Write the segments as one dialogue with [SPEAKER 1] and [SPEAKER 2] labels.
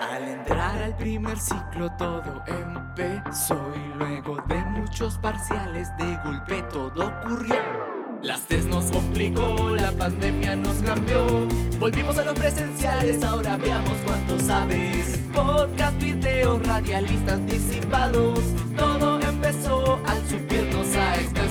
[SPEAKER 1] Al entrar al primer ciclo todo empezó y luego de muchos parciales de golpe todo ocurrió. Las test nos complicó, la pandemia nos cambió. Volvimos a los presenciales, ahora veamos cuánto sabes. Podcast, video, radialistas anticipados. Todo empezó al subirnos a estación.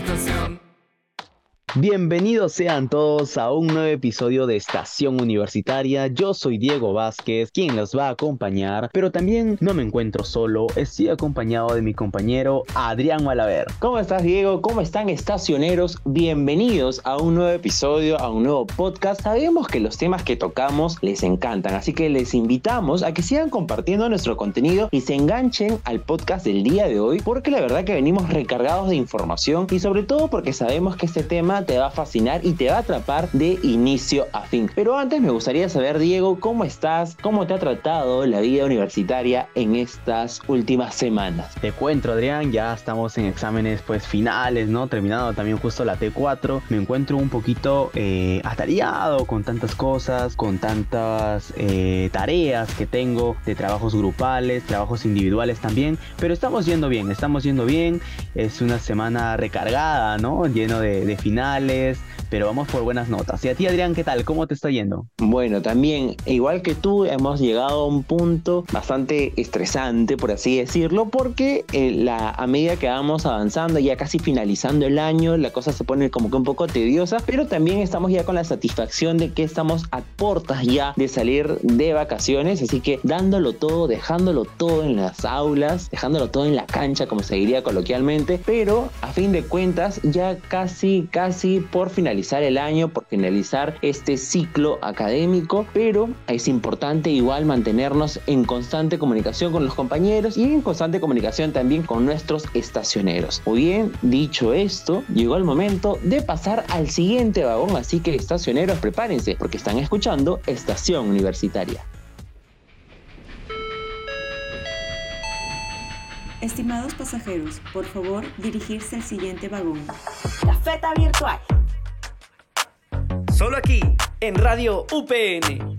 [SPEAKER 2] Bienvenidos sean todos a un nuevo episodio de Estación Universitaria. Yo soy Diego Vázquez, quien los va a acompañar, pero también no me encuentro solo, estoy acompañado de mi compañero Adrián Malaver.
[SPEAKER 3] ¿Cómo estás Diego? ¿Cómo están estacioneros? Bienvenidos a un nuevo episodio, a un nuevo podcast. Sabemos que los temas que tocamos les encantan, así que les invitamos a que sigan compartiendo nuestro contenido y se enganchen al podcast del día de hoy, porque la verdad que venimos recargados de información y sobre todo porque sabemos que este tema te va a fascinar y te va a atrapar de inicio a fin. Pero antes me gustaría saber, Diego, ¿cómo estás? ¿Cómo te ha tratado la vida universitaria en estas últimas semanas?
[SPEAKER 2] Te cuento, Adrián, ya estamos en exámenes pues finales, ¿no? Terminado también justo la T4. Me encuentro un poquito eh, atareado con tantas cosas, con tantas eh, tareas que tengo de trabajos grupales, trabajos individuales también. Pero estamos yendo bien, estamos yendo bien. Es una semana recargada, ¿no? Lleno de, de finales musicales, pero vamos por buenas notas. Y a ti, Adrián, ¿qué tal? ¿Cómo te está yendo?
[SPEAKER 3] Bueno, también, igual que tú, hemos llegado a un punto bastante estresante, por así decirlo, porque eh, a medida que vamos avanzando, ya casi finalizando el año, la cosa se pone como que un poco tediosa, pero también estamos ya con la satisfacción de que estamos a puertas ya de salir de vacaciones, así que dándolo todo, dejándolo todo en las aulas, dejándolo todo en la cancha, como se diría coloquialmente, pero a fin de cuentas, ya casi, casi por finalizar el año, por finalizar este ciclo académico, pero es importante igual mantenernos en constante comunicación con los compañeros y en constante comunicación también con nuestros estacioneros. Muy bien, dicho esto, llegó el momento de pasar al siguiente vagón, así que estacioneros prepárense porque están escuchando Estación Universitaria.
[SPEAKER 4] Estimados pasajeros, por favor dirigirse al siguiente vagón.
[SPEAKER 5] La feta virtual.
[SPEAKER 6] Solo aquí, en Radio UPN.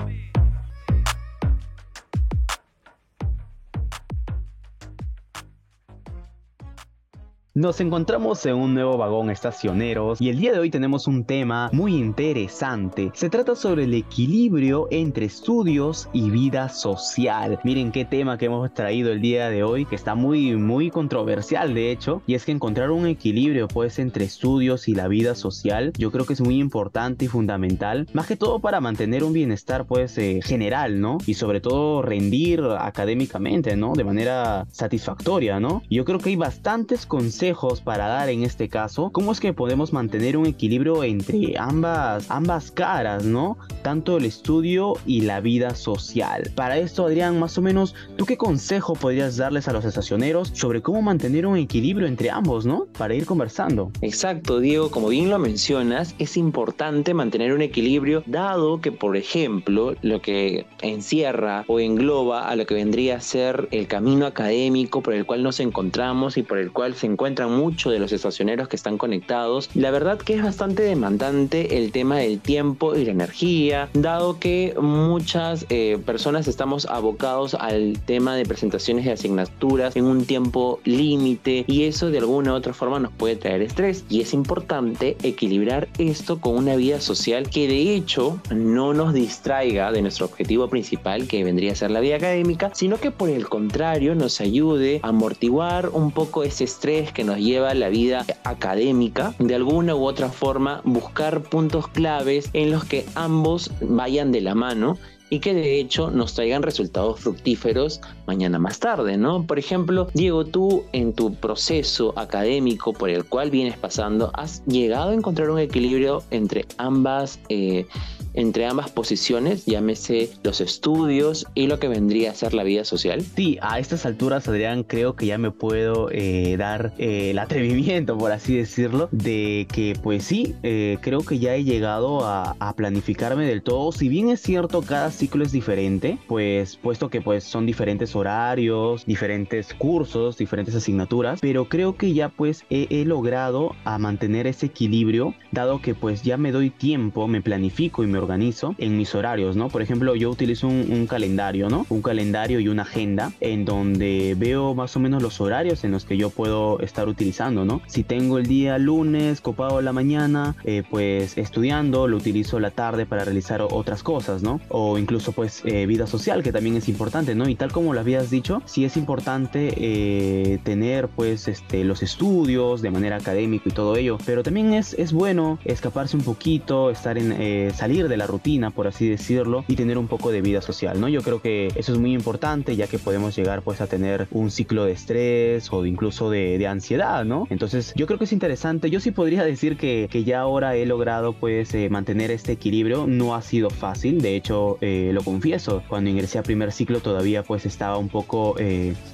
[SPEAKER 2] Nos encontramos en un nuevo vagón estacioneros y el día de hoy tenemos un tema muy interesante. Se trata sobre el equilibrio entre estudios y vida social. Miren qué tema que hemos traído el día de hoy, que está muy muy controversial de hecho, y es que encontrar un equilibrio pues entre estudios y la vida social, yo creo que es muy importante y fundamental, más que todo para mantener un bienestar pues eh, general, ¿no? Y sobre todo rendir académicamente, ¿no? De manera satisfactoria, ¿no? Yo creo que hay bastantes conceptos para dar en este caso, cómo es que podemos mantener un equilibrio entre ambas, ambas caras, ¿no? Tanto el estudio y la vida social. Para esto, Adrián, más o menos, ¿tú qué consejo podrías darles a los estacioneros sobre cómo mantener un equilibrio entre ambos, ¿no? Para ir conversando.
[SPEAKER 3] Exacto, Diego, como bien lo mencionas, es importante mantener un equilibrio dado que, por ejemplo, lo que encierra o engloba a lo que vendría a ser el camino académico por el cual nos encontramos y por el cual se encuentra mucho de los estacioneros que están conectados. La verdad que es bastante demandante el tema del tiempo y la energía, dado que muchas eh, personas estamos abocados al tema de presentaciones de asignaturas en un tiempo límite y eso de alguna u otra forma nos puede traer estrés y es importante equilibrar esto con una vida social que de hecho no nos distraiga de nuestro objetivo principal que vendría a ser la vida académica, sino que por el contrario nos ayude a amortiguar un poco ese estrés que nos lleva la vida académica, de alguna u otra forma buscar puntos claves en los que ambos vayan de la mano y que de hecho nos traigan resultados fructíferos mañana más tarde, ¿no? Por ejemplo, Diego, tú en tu proceso académico por el cual vienes pasando, ¿has llegado a encontrar un equilibrio entre ambas eh, entre ambas posiciones, llámese los estudios y lo que vendría a ser la vida social?
[SPEAKER 2] Sí, a estas alturas, Adrián, creo que ya me puedo eh, dar eh, el atrevimiento, por así decirlo, de que pues sí, eh, creo que ya he llegado a, planificarme del todo. Si bien es cierto, cada ciclo es diferente, pues puesto que pues son diferentes horarios, diferentes cursos, diferentes asignaturas, pero creo que ya pues he, he logrado a mantener ese equilibrio, dado que pues ya me doy tiempo, me planifico y me organizo en mis horarios, ¿no? Por ejemplo, yo utilizo un, calendario, ¿no? Un calendario y una agenda en donde veo más o menos los horarios en los que yo puedo estar utilizando, ¿no? Si tengo el día lunes copado la mañana, eh, pues estudiando, lo utilizo la tarde para realizar otras cosas, ¿no? O incluso pues eh, vida social, que también es importante, ¿no? Y tal como lo habías dicho, sí es importante eh, tener pues este, los estudios de manera académica y todo ello, pero también es, es bueno escaparse un poquito, estar en, eh, salir de la rutina, por así decirlo, y tener un poco de vida social, ¿no? Yo creo que eso es muy importante, ya que podemos llegar pues a tener un ciclo de estrés o incluso de, ansiedad, ¿no? Entonces yo creo que es interesante, yo sí podría decir que, que ya ahora he logrado pues eh, mantener este equilibrio, no ha sido fácil, de hecho eh, lo confieso, cuando ingresé a primer ciclo todavía pues estaba un poco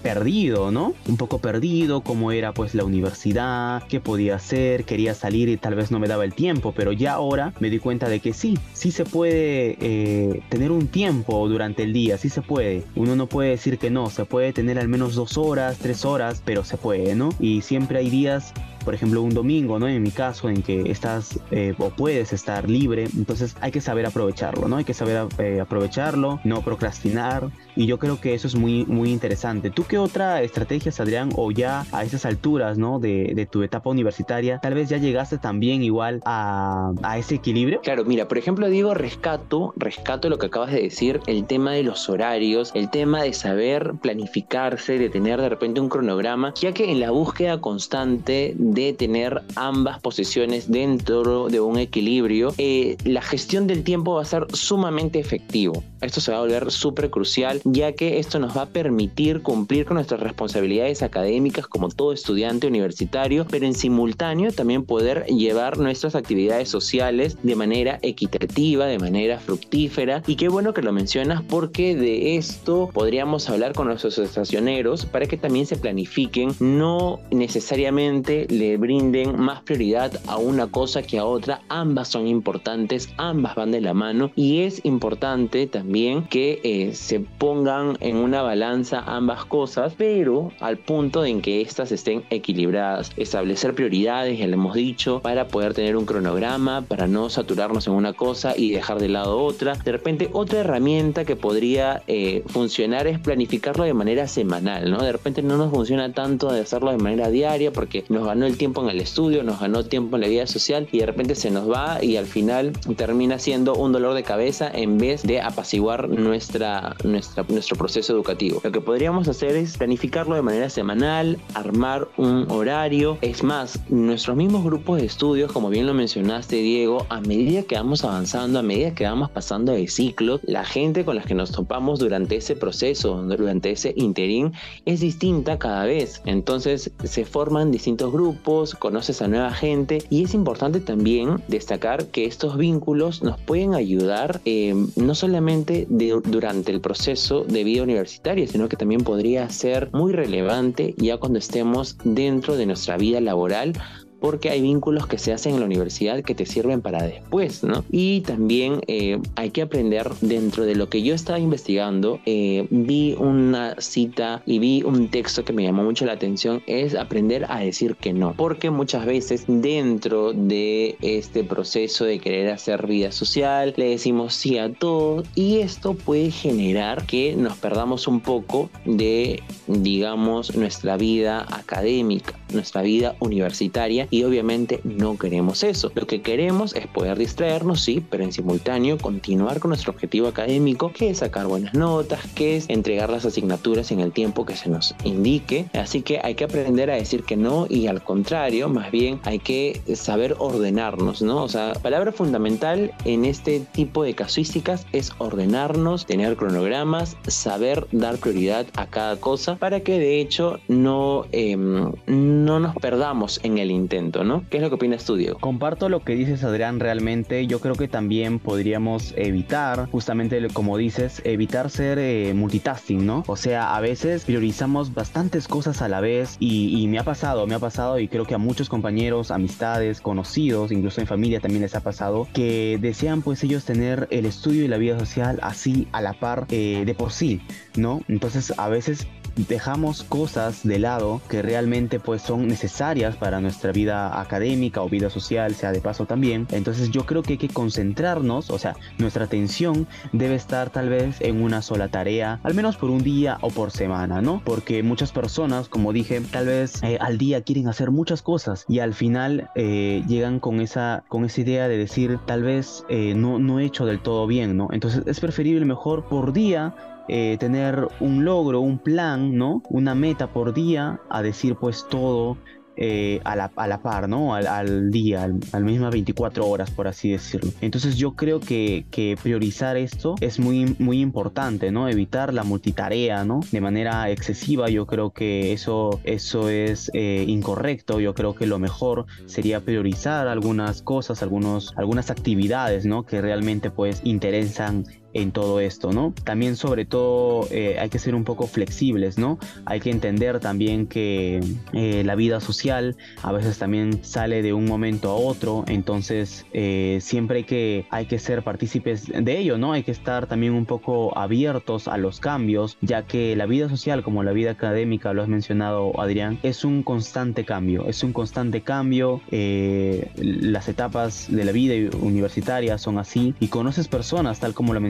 [SPEAKER 2] perdido, ¿no? Un poco perdido, cómo era pues la universidad, qué podía hacer, quería salir y tal vez no me daba el tiempo, pero ya ahora me di cuenta de que sí, sí se puede eh, tener un tiempo durante el día, sí se puede. Uno no puede decir que no, se puede tener al menos dos horas, tres horas, pero se puede, ¿no? Y siempre hay días por ejemplo, un domingo, ¿no? En mi caso, en que estás eh, o puedes estar libre, entonces hay que saber aprovecharlo, ¿no? Hay que saber eh, aprovecharlo, no procrastinar, y yo creo que eso es muy, muy interesante. ¿Tú qué otra estrategia, Adrián, o ya a esas alturas, ¿no? De, de tu etapa universitaria, tal vez ya llegaste también igual a, a, ese equilibrio?
[SPEAKER 3] Claro, mira, por ejemplo, digo, rescato, rescato lo que acabas de decir, el tema de los horarios, el tema de saber planificarse, de tener de repente un cronograma, ya que en la búsqueda constante tener ambas posiciones dentro de un equilibrio, eh, la gestión del tiempo va a ser sumamente efectivo. Esto se va a volver súper crucial ya que esto nos va a permitir cumplir con nuestras responsabilidades académicas como todo estudiante universitario, pero en simultáneo también poder llevar nuestras actividades sociales de manera equitativa, de manera fructífera. Y qué bueno que lo mencionas porque de esto podríamos hablar con nuestros estacioneros para que también se planifiquen, no necesariamente brinden más prioridad a una cosa que a otra, ambas son importantes, ambas van de la mano y es importante también que eh, se ponga pongan en una balanza ambas cosas, pero al punto en que éstas estén equilibradas. Establecer prioridades, ya lo hemos dicho, para poder tener un cronograma, para no saturarnos en una cosa y dejar de lado otra. De repente, otra herramienta que podría eh, funcionar es planificarlo de manera semanal, ¿no? De repente no nos funciona tanto de hacerlo de manera diaria porque nos ganó el tiempo en el estudio, nos ganó tiempo en la vida social y de repente se nos va y al final termina siendo un dolor de cabeza en vez de apaciguar nuestra, nuestra nuestro proceso educativo. Lo que podríamos hacer es planificarlo de manera semanal, armar un horario. Es más, nuestros mismos grupos de estudios, como bien lo mencionaste Diego, a medida que vamos avanzando, a medida que vamos pasando de ciclo, la gente con la que nos topamos durante ese proceso, durante ese interín, es distinta cada vez. Entonces se forman distintos grupos, conoces a nueva gente y es importante también destacar que estos vínculos nos pueden ayudar eh, no solamente durante el proceso, de vida universitaria, sino que también podría ser muy relevante ya cuando estemos dentro de nuestra vida laboral porque hay vínculos que se hacen en la universidad que te sirven para después, ¿no? Y también eh, hay que aprender dentro de lo que yo estaba investigando, eh, vi una cita y vi un texto que me llamó mucho la atención, es aprender a decir que no, porque muchas veces dentro de este proceso de querer hacer vida social, le decimos sí a todo y esto puede generar que nos perdamos un poco de, digamos, nuestra vida académica, nuestra vida universitaria y obviamente no queremos eso. Lo que queremos es poder distraernos, sí, pero en simultáneo continuar con nuestro objetivo académico, que es sacar buenas notas, que es entregar las asignaturas en el tiempo que se nos indique. Así que hay que aprender a decir que no y al contrario, más bien hay que saber ordenarnos, ¿no? O sea, palabra fundamental en este tipo de casuísticas es ordenarnos, tener cronogramas, saber dar prioridad a cada cosa para que de hecho no, em, no nos perdamos en el intento ¿no? ¿Qué es lo que opinas tú, Diego?
[SPEAKER 2] Comparto lo que dices, Adrián, realmente yo creo que también podríamos evitar, justamente como dices, evitar ser eh, multitasking, ¿no? O sea, a veces priorizamos bastantes cosas a la vez y, me ha pasado, me ha pasado y creo que a muchos compañeros, amistades, conocidos, incluso en familia también les ha pasado, que desean pues ellos tener el estudio y la vida social así a la par eh, de por sí, ¿no? Entonces a veces dejamos cosas de lado que realmente pues son necesarias para nuestra vida académica o vida social, sea de paso también. Entonces yo creo que hay que concentrarnos, o sea, nuestra atención debe estar tal vez en una sola tarea, al menos por un día o por semana, ¿no? Porque muchas personas, como dije, tal vez eh, al día quieren hacer muchas cosas y al final eh, llegan con esa, con esa idea de decir, tal vez eh, no, no he hecho del todo bien, ¿no? Entonces es preferible mejor por día tener un logro, un plan, ¿no? Una meta por día, a decir pues todo eh, a, la, a, la, par, ¿no? Al, día, al, al mismas 24 horas, por así decirlo. Entonces yo creo que, que, priorizar esto es muy, muy importante, ¿no? Evitar la multitarea, ¿no? De manera excesiva, yo creo que eso, eso es eh, incorrecto. Yo creo que lo mejor sería priorizar algunas cosas, algunos, algunas actividades, ¿no? Que realmente pues interesan en todo esto, ¿no? También sobre todo eh, hay que ser un poco flexibles, ¿no? Hay que entender también que eh, la vida social a veces también sale de un momento a otro, entonces eh, siempre hay que, hay que ser partícipes de ello, ¿no? Hay que estar también un poco abiertos a los cambios, ya que la vida social como la vida académica, lo has mencionado Adrián, es un constante cambio, es un constante cambio, las etapas de la vida universitaria son así y conoces personas tal como lo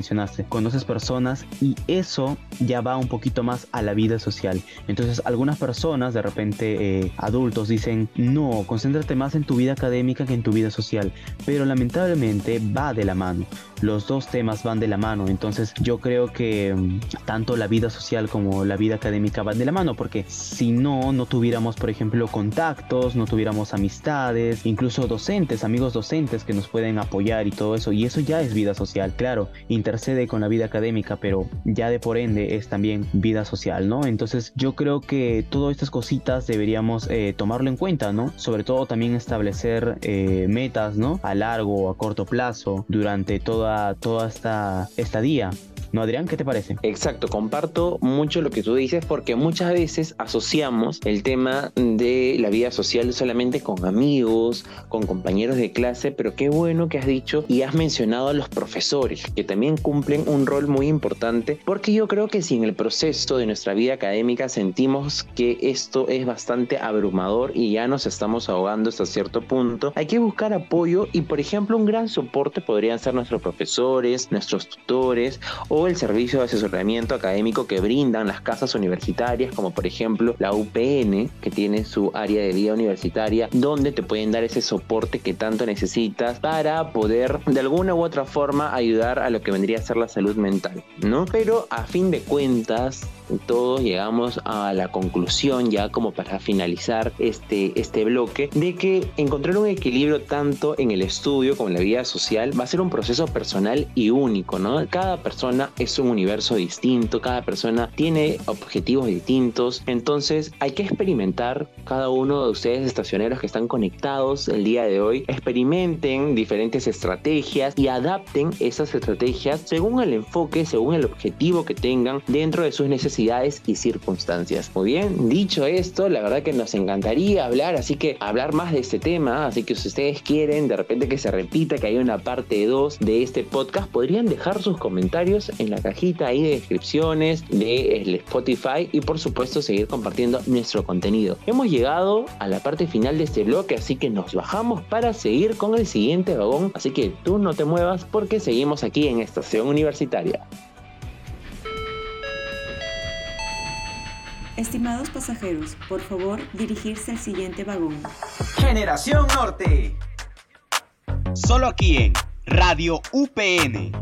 [SPEAKER 2] conoces personas y eso ya va un poquito más a la vida social. Entonces algunas personas, de repente eh, adultos, dicen, no, concéntrate más en tu vida académica que en tu vida social. Pero lamentablemente va de la mano. Los dos temas van de la mano. Entonces yo creo que mm, tanto la vida social como la vida académica van de la mano. Porque si no, no tuviéramos, por ejemplo, contactos, no tuviéramos amistades, incluso docentes, amigos docentes que nos pueden apoyar y todo eso. Y eso ya es vida social, claro. Inter con la vida académica, pero ya de por ende es también vida social, ¿no? Entonces yo creo que todas estas cositas deberíamos eh, tomarlo en cuenta, ¿no? Sobre todo también establecer eh, metas, ¿no? A largo o a corto plazo durante toda, toda esta estadía. ¿No, Adrián? ¿Qué te parece?
[SPEAKER 3] Exacto, comparto mucho lo que tú dices porque muchas veces asociamos el tema de la vida social solamente con amigos, con compañeros de clase, pero qué bueno que has dicho y has mencionado a los profesores, que también cumplen un rol muy importante, porque yo creo que si en el proceso de nuestra vida académica sentimos que esto es bastante abrumador y ya nos estamos ahogando hasta cierto punto, hay que buscar apoyo y, por ejemplo, un gran soporte podrían ser nuestros profesores, nuestros tutores o el servicio de asesoramiento académico que brindan las casas universitarias, como por ejemplo la UPN, que tiene su área de vida universitaria, donde te pueden dar ese soporte que tanto necesitas para poder de alguna u otra forma ayudar a lo que vendría a ser la salud mental, ¿no? Pero a fin de cuentas, todos llegamos a la conclusión ya como para finalizar este, este bloque de que encontrar un equilibrio tanto en el estudio como en la vida social va a ser un proceso personal y único, ¿no? Cada persona es un universo distinto, cada persona tiene objetivos distintos, entonces hay que experimentar. Cada uno de ustedes estacioneros que están conectados el día de hoy, experimenten diferentes estrategias y adapten esas estrategias según el enfoque, según el objetivo que tengan dentro de sus necesidades y circunstancias. Muy bien, dicho esto, la verdad que nos encantaría hablar, así que hablar más de este tema, así que si ustedes quieren de repente que se repita, que haya una parte 2 de este podcast, podrían dejar sus comentarios en la cajita ahí de descripciones de Spotify y por supuesto seguir compartiendo nuestro contenido. Hemos llegado a la parte final de este bloque, así que nos bajamos para seguir con el siguiente vagón, así que tú no te muevas porque seguimos aquí en Estación Universitaria.
[SPEAKER 4] Estimados pasajeros, por favor dirigirse al siguiente vagón.
[SPEAKER 6] Generación Norte.
[SPEAKER 2] Solo aquí en Radio UPN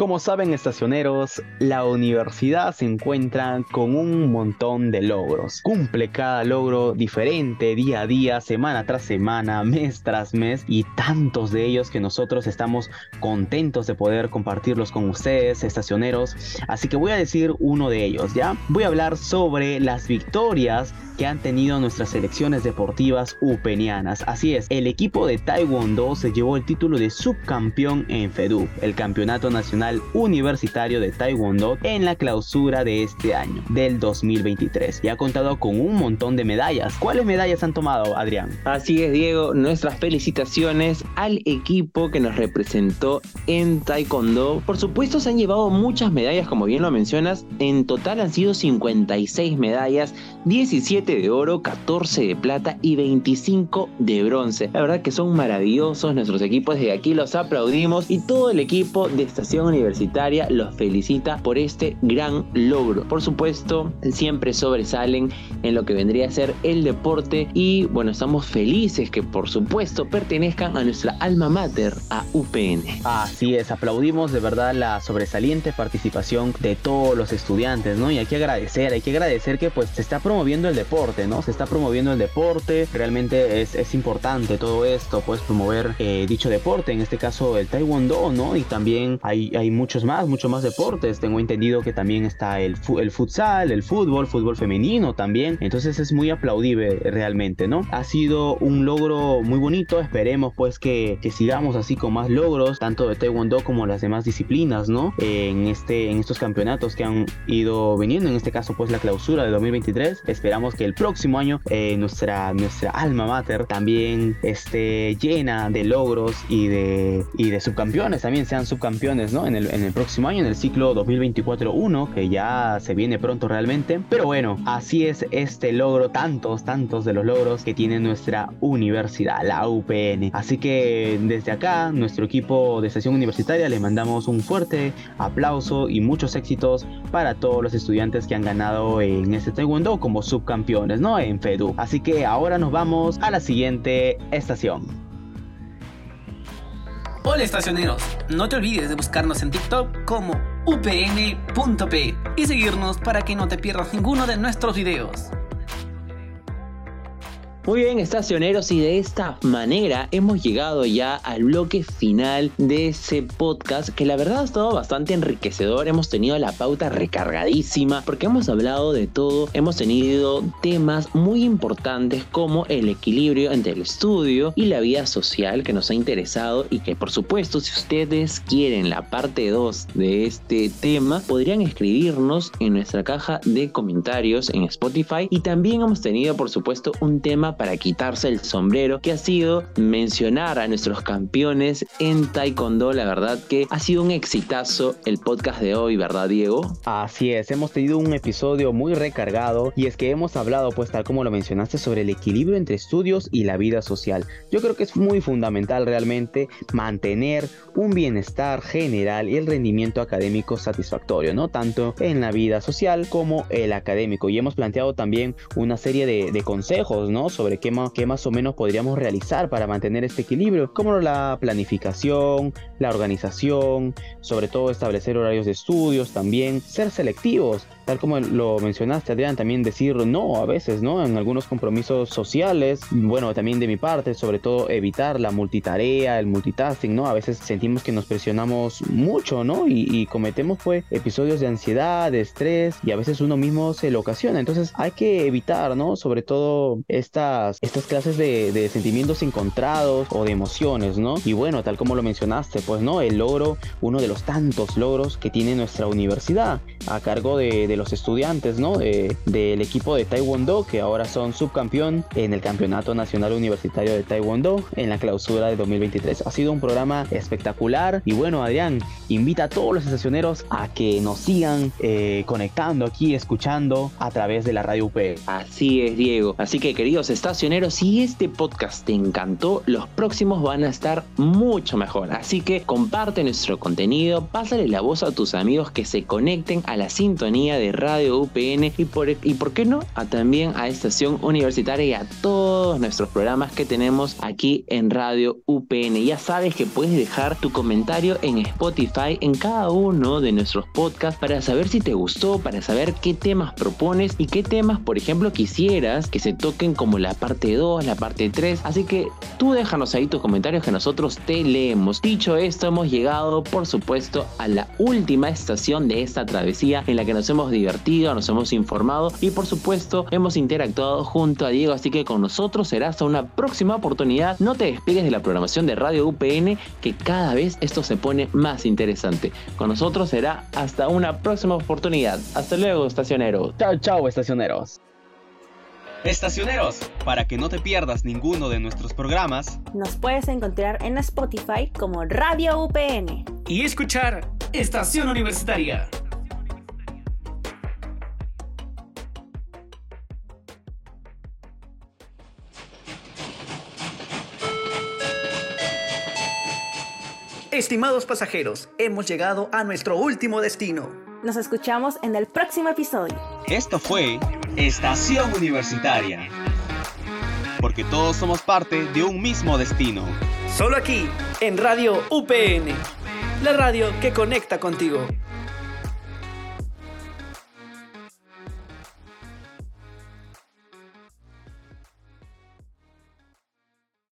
[SPEAKER 2] Como saben estacioneros, la universidad se encuentra con un montón de logros. Cumple cada logro diferente día a día, semana tras semana, mes tras mes y tantos de ellos que nosotros estamos contentos de poder compartirlos con ustedes, estacioneros. Así que voy a decir uno de ellos, ¿ya? Voy a hablar sobre las victorias que han tenido nuestras selecciones deportivas upenianas. Así es, el equipo de Taekwondo se llevó el título de subcampeón en FEDU, el Campeonato Nacional Universitario de Taekwondo en la clausura de este año, del 2023. Y ha contado con un montón de medallas. ¿Cuáles medallas han tomado, Adrián?
[SPEAKER 3] Así es, Diego. Nuestras felicitaciones al equipo que nos representó en Taekwondo. Por supuesto, se han llevado muchas medallas, como bien lo mencionas. En total han sido 56 medallas, 17 de oro, 14 de plata y 25 de bronce. La verdad que son maravillosos nuestros equipos. Desde aquí los aplaudimos y todo el equipo de Estación Universitaria los felicita por este gran logro. Por supuesto, siempre sobresalen en lo que vendría a ser el deporte y bueno, estamos felices que por supuesto pertenezcan a nuestra alma mater, a UPN.
[SPEAKER 2] Así es, aplaudimos de verdad la sobresaliente participación de todos los estudiantes, ¿no? Y hay que agradecer, hay que agradecer que pues se está promoviendo el deporte, ¿no? Se está promoviendo el deporte, realmente es, es importante todo esto, pues promover eh, dicho deporte, en este caso el taekwondo, ¿no? Y también hay, hay muchos más, muchos más deportes, tengo entendido que también está el, el futsal, el fútbol, fútbol femenino también, entonces es muy aplaudible realmente, ¿no? Ha sido un logro muy bonito, esperemos pues que, que sigamos así con más logros, tanto de taekwondo como las demás disciplinas, ¿no? En, este, en estos campeonatos que han ido viniendo, en este caso pues la clausura de 2023, esperamos que el próximo año eh, nuestra, nuestra alma mater también esté llena de logros y de, y de subcampeones, también sean subcampeones, ¿no? En el próximo año, en el ciclo 2024-1, que ya se viene pronto realmente, pero bueno, así es este logro, tantos, tantos de los logros que tiene nuestra universidad, la UPN. Así que desde acá, nuestro equipo de estación universitaria, le mandamos un fuerte aplauso y muchos éxitos para todos los estudiantes que han ganado en este taekwondo como subcampeones, ¿no? En FEDU. Así que ahora nos vamos a la siguiente estación.
[SPEAKER 7] Hola estacioneros, no te olvides de buscarnos en TikTok como upn.p y seguirnos para que no te pierdas ninguno de nuestros videos.
[SPEAKER 3] Muy bien, estacioneros, y de esta manera hemos llegado ya al bloque final de ese podcast que la verdad ha estado bastante enriquecedor. Hemos tenido la pauta recargadísima porque hemos hablado de todo. Hemos tenido temas muy importantes como el equilibrio entre el estudio y la vida social que nos ha interesado y que por supuesto si ustedes quieren la parte 2 de este tema podrían escribirnos en nuestra caja de comentarios en Spotify y también hemos tenido por supuesto un tema para quitarse el sombrero, que ha sido mencionar a nuestros campeones en Taekwondo. La verdad que ha sido un exitazo el podcast de hoy, ¿verdad, Diego?
[SPEAKER 2] Así es, hemos tenido un episodio muy recargado y es que hemos hablado, pues tal como lo mencionaste, sobre el equilibrio entre estudios y la vida social. Yo creo que es muy fundamental realmente mantener un bienestar general y el rendimiento académico satisfactorio, ¿no? Tanto en la vida social como el académico. Y hemos planteado también una serie de, de consejos, ¿no? Sobre qué más, o menos podríamos realizar para mantener este equilibrio, como la planificación, la organización, sobre todo establecer horarios de estudios, también ser selectivos, tal como lo mencionaste Adrián, también decir no a veces, ¿no? En algunos compromisos sociales, bueno, también de mi parte, sobre todo evitar la multitarea, el multitasking, ¿no? A veces sentimos que nos presionamos mucho, ¿no? Y, cometemos pues episodios de ansiedad, de estrés y a veces uno mismo se lo ocasiona, entonces hay que evitar, ¿no? Sobre todo estas, estas clases de, sentimientos encontrados o de emociones, ¿no? Y bueno, tal como lo mencionaste, pues, ¿no? El logro, uno de los tantos logros que tiene nuestra universidad a cargo de, de los estudiantes, ¿no? De, del equipo de Taekwondo, que ahora son subcampeón en el Campeonato Nacional Universitario de Taekwondo en la clausura de 2023. Ha sido un programa espectacular y bueno, Adrián, invita a todos los estacioneros a que nos sigan eh, conectando aquí, escuchando a través de la radio UP.
[SPEAKER 3] Así es, Diego. Así que, queridos estacioneros, si este podcast te encantó, los próximos van a estar mucho mejor. Así que comparte nuestro contenido, pásale la voz a tus amigos que se conecten a la sintonía de Radio UPN y por, y por qué no, a también a Estación Universitaria y a todos nuestros programas que tenemos aquí en Radio UPN. Ya sabes que puedes dejar tu comentario en Spotify en cada uno de nuestros podcasts para saber si te gustó, para saber qué temas propones y qué temas, por ejemplo, quisieras que se toquen como la parte 2, la parte 3. Así que tú déjanos ahí tus comentarios que nosotros te leemos. Dicho esto, hemos llegado, por supuesto, a la última estación de esta travesía en la que nos hemos divertido, nos hemos informado y por supuesto hemos interactuado junto a Diego, así que con nosotros será hasta una próxima oportunidad. No te despegues de la programación de Radio UPN, que cada vez esto se pone más interesante. Con nosotros será hasta una próxima oportunidad. Hasta luego, estacioneros.
[SPEAKER 8] Chao, chao, estacioneros.
[SPEAKER 2] Estacioneros, para que no te pierdas ninguno de nuestros programas,
[SPEAKER 5] Nos puedes encontrar en Spotify como Radio UPN.
[SPEAKER 7] Y escuchar Estación Universitaria. Estimados pasajeros, hemos llegado a nuestro último destino.
[SPEAKER 5] Nos escuchamos en el próximo episodio.
[SPEAKER 2] esto fue Estación Universitaria. Porque todos somos parte de un mismo destino.
[SPEAKER 7] Solo aquí, en Radio UPN, la radio que conecta contigo.